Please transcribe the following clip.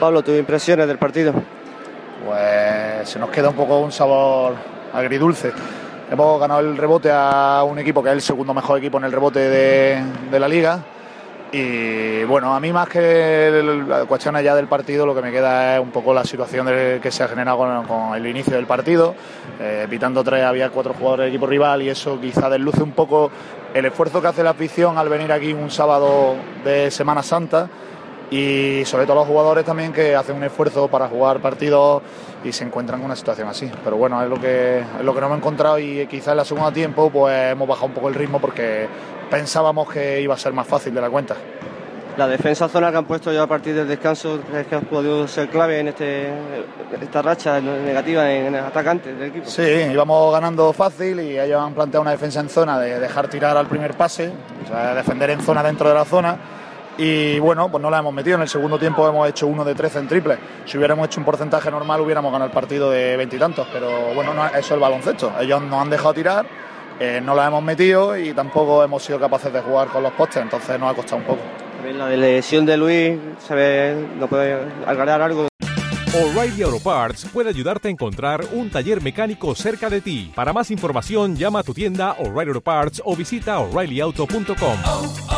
Pablo, tus impresiones del partido. Pues se nos queda un poco un sabor agridulce. Hemos ganado el rebote a un equipo que es el segundo mejor equipo en el rebote de, la liga. Y bueno, a mí más que la cuestión ya del partido, lo que me queda es un poco la situación que se ha generado con, con el inicio del partido. Eh, pitando tres, había cuatro jugadores del equipo rival y eso quizá desluce un poco el esfuerzo que hace la afición al venir aquí un sábado de Semana Santa y sobre todo los jugadores también que hacen un esfuerzo para jugar partidos y se encuentran en una situación así. Pero bueno, es lo que es lo que no hemos encontrado y quizás en la segunda tiempo pues hemos bajado un poco el ritmo porque pensábamos que iba a ser más fácil de la cuenta. La defensa zona que han puesto ya a partir del descanso, ¿crees que ha podido ser clave en este, esta racha negativa en el atacante del equipo? Sí, íbamos ganando fácil y ellos han planteado una defensa en zona de dejar tirar al primer pase, o sea, defender en zona dentro de la zona y bueno, pues no la hemos metido. En el segundo tiempo hemos hecho uno de 13 en triple. Si hubiéramos hecho un porcentaje normal hubiéramos ganado el partido de veintitantos, pero bueno, no, eso es el baloncesto. Ellos nos han dejado tirar, eh, no la hemos metido y tampoco hemos sido capaces de jugar con los postes, entonces nos ha costado un poco. La lesión de Luis, se ve, no puede algarar algo. O'Reilly Auto Parts puede ayudarte a encontrar un taller mecánico cerca de ti. Para más información, llama a tu tienda O'Reilly Auto Parts o visita oreillyauto.com.